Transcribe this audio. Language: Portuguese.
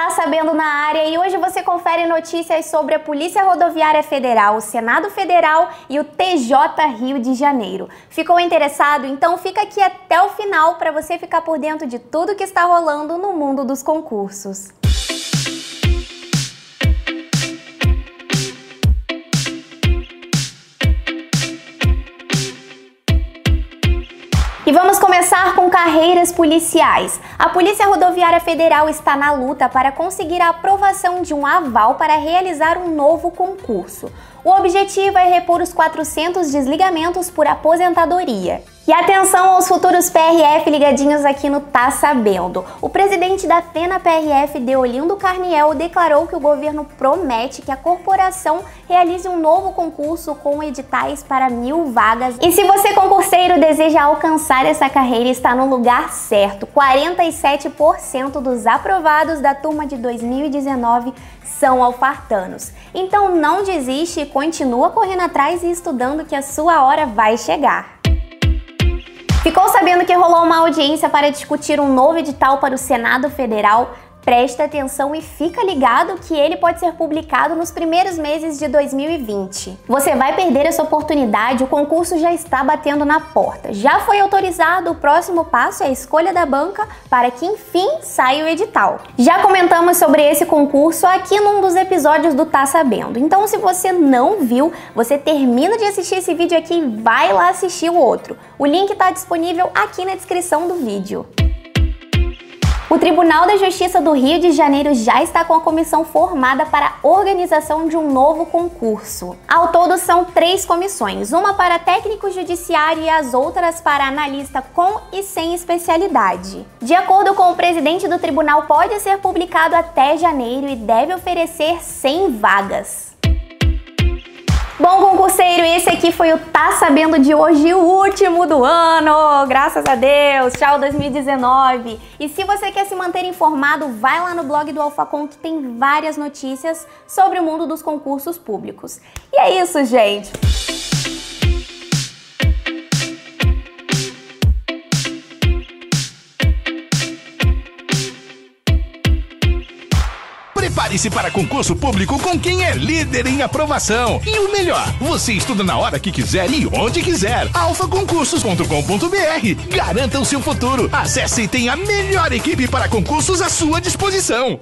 Tá Sabendo na área e hoje você confere notícias sobre a Polícia Rodoviária Federal, o Senado Federal e o TJ Rio de Janeiro. Ficou interessado? Então fica aqui até o final para você ficar por dentro de tudo que está rolando no mundo dos concursos. E vamos começar com carreiras policiais. A Polícia Rodoviária Federal está na luta para conseguir a aprovação de um aval para realizar um novo concurso. O objetivo é repor os 400 desligamentos por aposentadoria. E atenção aos futuros PRF ligadinhos aqui no Tá Sabendo. O presidente da FENA PRF, Deolindo Carniel, declarou que o governo promete que a corporação realize um novo concurso com editais para mil vagas. E se você, concurseiro, deseja alcançar essa carreira, está no lugar certo. 47% dos aprovados da turma de 2019 são alfartanos. Então não desiste e continua correndo atrás e estudando que a sua hora vai chegar. Ficou sabendo que rolou uma audiência para discutir um novo edital para o Senado Federal? Presta atenção e fica ligado que ele pode ser publicado nos primeiros meses de 2020. Você vai perder essa oportunidade, o concurso já está batendo na porta. Já foi autorizado, o próximo passo é a escolha da banca para que enfim saia o edital. Já comentamos sobre esse concurso aqui num dos episódios do Tá Sabendo. Então, se você não viu, você termina de assistir esse vídeo aqui e vai lá assistir o outro. O link está disponível aqui na descrição do vídeo. O Tribunal da Justiça do Rio de Janeiro já está com a comissão formada para a organização de um novo concurso. Ao todo, são três comissões: uma para técnico judiciário e as outras para analista com e sem especialidade. De acordo com o presidente do tribunal, pode ser publicado até janeiro e deve oferecer 100 vagas. Bom, concurseiro, esse aqui foi o Tá Sabendo de hoje, o último do ano, graças a Deus, tchau 2019. E se você quer se manter informado, vai lá no blog do Alfacom que tem várias notícias sobre o mundo dos concursos públicos. E é isso, gente. Prepare-se para concurso público com quem é líder em aprovação. E o melhor, você estuda na hora que quiser e onde quiser. alfaconcursos.com.br. Garanta o seu futuro. Acesse e tenha a melhor equipe para concursos à sua disposição.